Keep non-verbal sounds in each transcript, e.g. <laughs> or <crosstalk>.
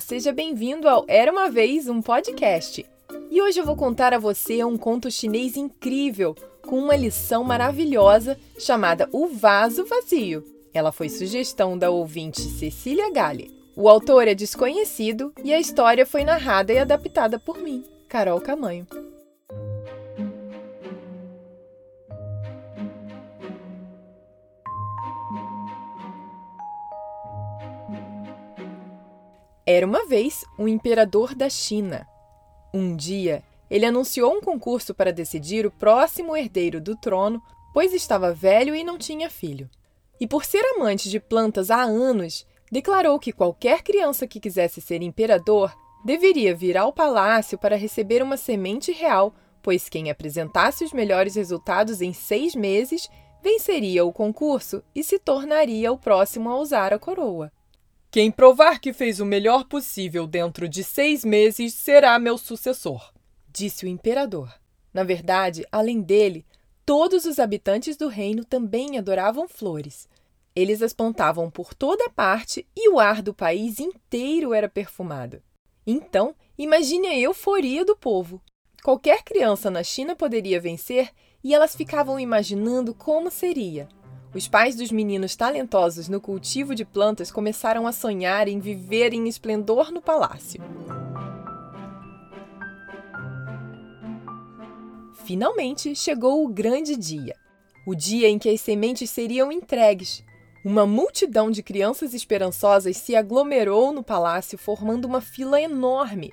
Seja bem-vindo ao Era uma Vez um podcast. E hoje eu vou contar a você um conto chinês incrível, com uma lição maravilhosa chamada O Vaso Vazio. Ela foi sugestão da ouvinte Cecília Gale. O autor é desconhecido e a história foi narrada e adaptada por mim, Carol Camanho. Era uma vez um imperador da China. Um dia, ele anunciou um concurso para decidir o próximo herdeiro do trono, pois estava velho e não tinha filho. E por ser amante de plantas há anos, declarou que qualquer criança que quisesse ser imperador deveria vir ao palácio para receber uma semente real, pois quem apresentasse os melhores resultados em seis meses venceria o concurso e se tornaria o próximo a usar a coroa. Quem provar que fez o melhor possível dentro de seis meses será meu sucessor, disse o imperador. Na verdade, além dele, todos os habitantes do reino também adoravam flores. Eles as plantavam por toda parte e o ar do país inteiro era perfumado. Então, imagine a euforia do povo. Qualquer criança na China poderia vencer e elas ficavam imaginando como seria. Os pais dos meninos talentosos no cultivo de plantas começaram a sonhar em viver em esplendor no palácio. Finalmente chegou o grande dia o dia em que as sementes seriam entregues. Uma multidão de crianças esperançosas se aglomerou no palácio, formando uma fila enorme,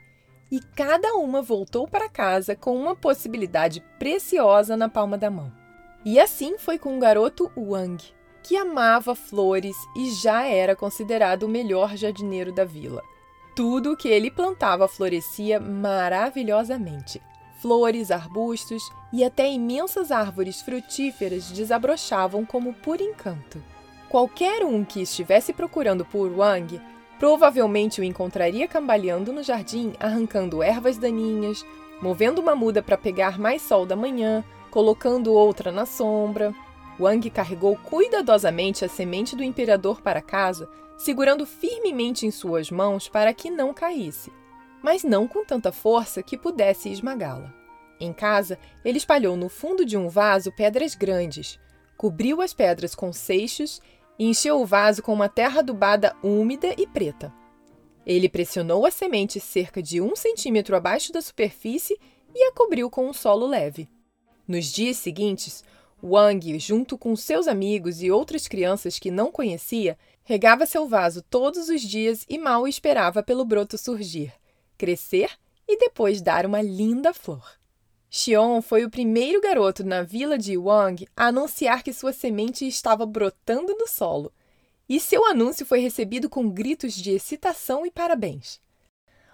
e cada uma voltou para casa com uma possibilidade preciosa na palma da mão. E assim foi com o garoto Wang, que amava flores e já era considerado o melhor jardineiro da vila. Tudo o que ele plantava florescia maravilhosamente. Flores, arbustos e até imensas árvores frutíferas desabrochavam como por encanto. Qualquer um que estivesse procurando por Wang provavelmente o encontraria cambaleando no jardim, arrancando ervas daninhas, movendo uma muda para pegar mais sol da manhã colocando outra na sombra. Wang carregou cuidadosamente a semente do imperador para casa, segurando firmemente em suas mãos para que não caísse, mas não com tanta força que pudesse esmagá-la. Em casa, ele espalhou no fundo de um vaso pedras grandes, cobriu as pedras com seixos e encheu o vaso com uma terra adubada úmida e preta. Ele pressionou a semente cerca de um centímetro abaixo da superfície e a cobriu com um solo leve. Nos dias seguintes, Wang, junto com seus amigos e outras crianças que não conhecia, regava seu vaso todos os dias e mal esperava pelo broto surgir, crescer e depois dar uma linda flor. Xion foi o primeiro garoto na vila de Wang a anunciar que sua semente estava brotando no solo. E seu anúncio foi recebido com gritos de excitação e parabéns.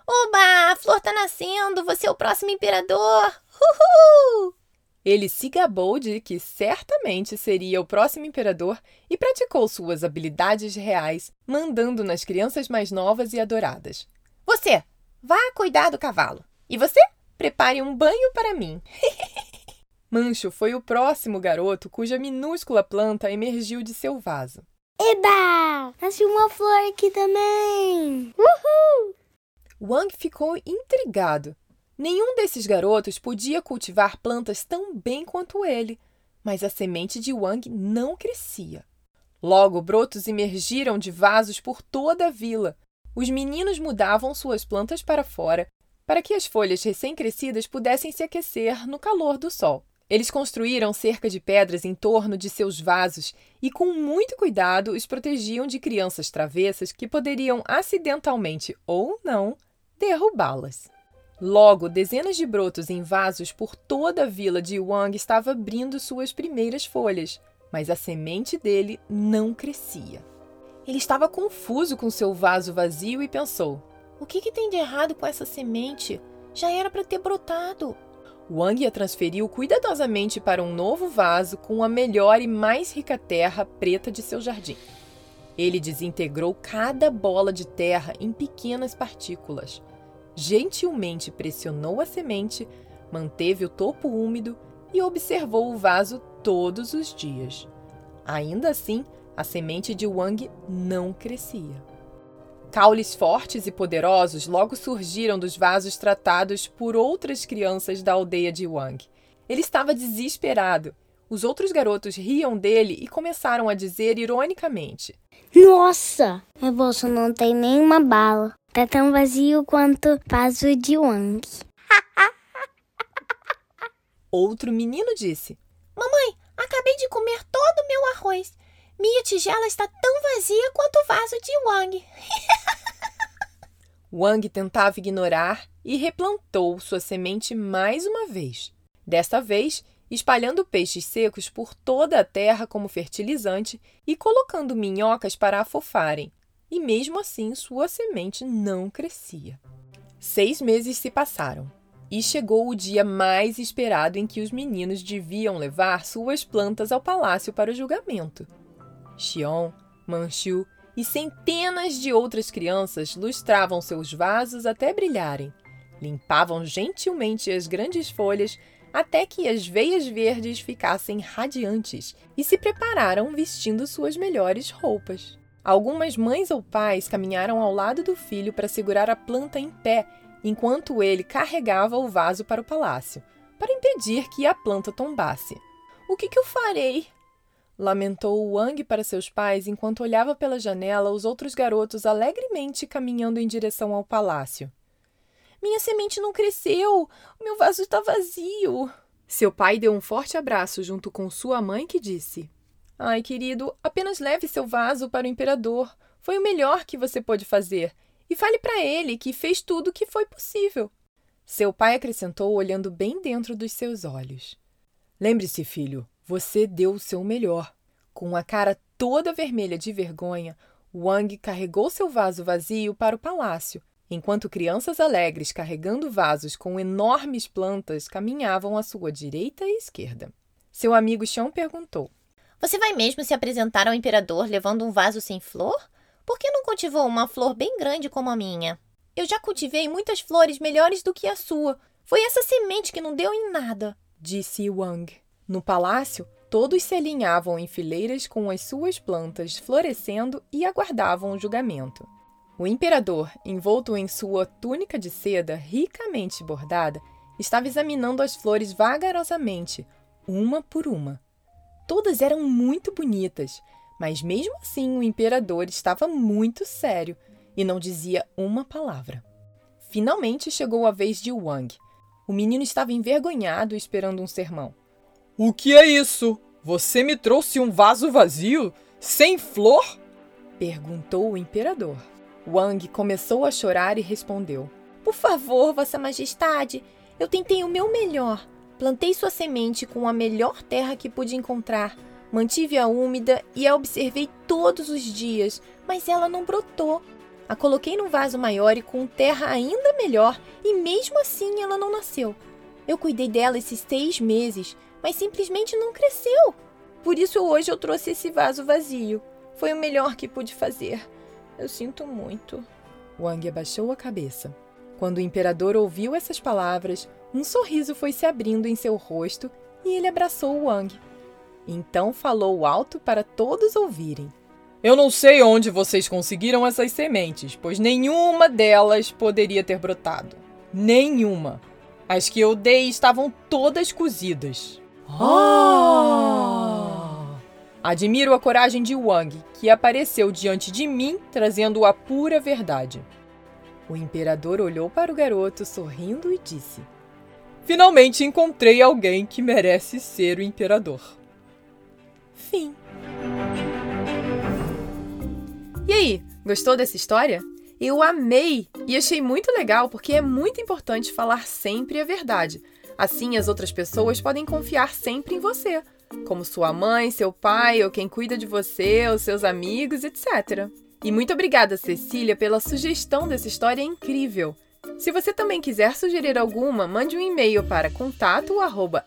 Oba! A flor está nascendo! Você é o próximo imperador! Uhul! Ele se gabou de que certamente seria o próximo imperador e praticou suas habilidades reais, mandando nas crianças mais novas e adoradas. Você, vá cuidar do cavalo. E você, prepare um banho para mim. <laughs> Mancho foi o próximo garoto cuja minúscula planta emergiu de seu vaso. Eba! Nasceu uma flor aqui também! Uhul! Wang ficou intrigado Nenhum desses garotos podia cultivar plantas tão bem quanto ele, mas a semente de Wang não crescia. Logo, brotos emergiram de vasos por toda a vila. Os meninos mudavam suas plantas para fora, para que as folhas recém-crescidas pudessem se aquecer no calor do sol. Eles construíram cerca de pedras em torno de seus vasos e, com muito cuidado, os protegiam de crianças travessas que poderiam acidentalmente ou não derrubá-las. Logo, dezenas de brotos em vasos por toda a vila de Wang estavam abrindo suas primeiras folhas, mas a semente dele não crescia. Ele estava confuso com seu vaso vazio e pensou: O que, que tem de errado com essa semente? Já era para ter brotado. Wang a transferiu cuidadosamente para um novo vaso com a melhor e mais rica terra preta de seu jardim. Ele desintegrou cada bola de terra em pequenas partículas gentilmente pressionou a semente, manteve o topo úmido e observou o vaso todos os dias. Ainda assim, a semente de Wang não crescia. Caules fortes e poderosos logo surgiram dos vasos tratados por outras crianças da aldeia de Wang. Ele estava desesperado. Os outros garotos riam dele e começaram a dizer ironicamente: Nossa, bolso não tem nenhuma bala. Tá tão vazio quanto vaso de Wang. <laughs> Outro menino disse: Mamãe, acabei de comer todo o meu arroz. Minha tigela está tão vazia quanto o vaso de Wang. <laughs> Wang tentava ignorar e replantou sua semente mais uma vez. Desta vez, espalhando peixes secos por toda a terra como fertilizante e colocando minhocas para afofarem. E mesmo assim, sua semente não crescia. Seis meses se passaram e chegou o dia mais esperado em que os meninos deviam levar suas plantas ao palácio para o julgamento. Xion, Manchu e centenas de outras crianças lustravam seus vasos até brilharem, limpavam gentilmente as grandes folhas até que as veias verdes ficassem radiantes e se prepararam vestindo suas melhores roupas. Algumas mães ou pais caminharam ao lado do filho para segurar a planta em pé enquanto ele carregava o vaso para o palácio, para impedir que a planta tombasse. O que, que eu farei? Lamentou Wang para seus pais enquanto olhava pela janela os outros garotos alegremente caminhando em direção ao palácio. Minha semente não cresceu! O meu vaso está vazio! Seu pai deu um forte abraço junto com sua mãe, que disse: Ai, querido, apenas leve seu vaso para o imperador. Foi o melhor que você pôde fazer e fale para ele que fez tudo o que foi possível. Seu pai acrescentou, olhando bem dentro dos seus olhos. Lembre-se, filho, você deu o seu melhor. Com a cara toda vermelha de vergonha, Wang carregou seu vaso vazio para o palácio, enquanto crianças alegres carregando vasos com enormes plantas caminhavam à sua direita e esquerda. Seu amigo Xion perguntou: Você vai mesmo se apresentar ao imperador levando um vaso sem flor? Por que não cultivou uma flor bem grande como a minha? Eu já cultivei muitas flores melhores do que a sua. Foi essa semente que não deu em nada, disse Wang. No palácio, todos se alinhavam em fileiras com as suas plantas florescendo e aguardavam o julgamento. O imperador, envolto em sua túnica de seda ricamente bordada, estava examinando as flores vagarosamente, uma por uma. Todas eram muito bonitas, mas mesmo assim, o imperador estava muito sério e não dizia uma palavra. Finalmente chegou a vez de Wang. O menino estava envergonhado esperando um sermão. O que é isso? Você me trouxe um vaso vazio? Sem flor? perguntou o imperador. Wang começou a chorar e respondeu: Por favor, Vossa Majestade, eu tentei o meu melhor. Plantei sua semente com a melhor terra que pude encontrar Mantive-a úmida e a observei todos os dias, mas ela não brotou. A coloquei num vaso maior e com terra ainda melhor, e mesmo assim ela não nasceu. Eu cuidei dela esses seis meses, mas simplesmente não cresceu. Por isso hoje eu trouxe esse vaso vazio. Foi o melhor que pude fazer. Eu sinto muito. Wang abaixou a cabeça. Quando o imperador ouviu essas palavras, um sorriso foi se abrindo em seu rosto e ele abraçou Wang. Então falou alto para todos ouvirem. Eu não sei onde vocês conseguiram essas sementes, pois nenhuma delas poderia ter brotado. Nenhuma. As que eu dei estavam todas cozidas. Ah! Admiro a coragem de Wang, que apareceu diante de mim trazendo a pura verdade. O imperador olhou para o garoto sorrindo e disse: Finalmente encontrei alguém que merece ser o imperador. Fim. E aí, gostou dessa história? Eu amei e achei muito legal porque é muito importante falar sempre a verdade. Assim, as outras pessoas podem confiar sempre em você, como sua mãe, seu pai ou quem cuida de você, os seus amigos, etc. E muito obrigada, Cecília, pela sugestão dessa história incrível. Se você também quiser sugerir alguma, mande um e-mail para contato arroba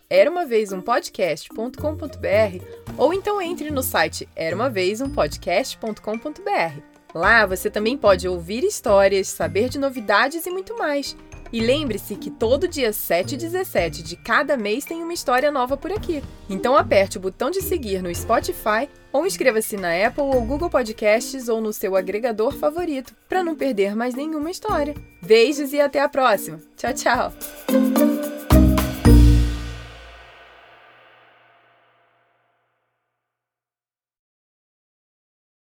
ou então entre no site eraumavezumpodcast.com.br. Lá você também pode ouvir histórias, saber de novidades e muito mais. E lembre-se que todo dia 7 e 17 de cada mês tem uma história nova por aqui. Então aperte o botão de seguir no Spotify ou inscreva-se na Apple ou Google Podcasts ou no seu agregador favorito para não perder mais nenhuma história. Beijos e até a próxima. Tchau, tchau.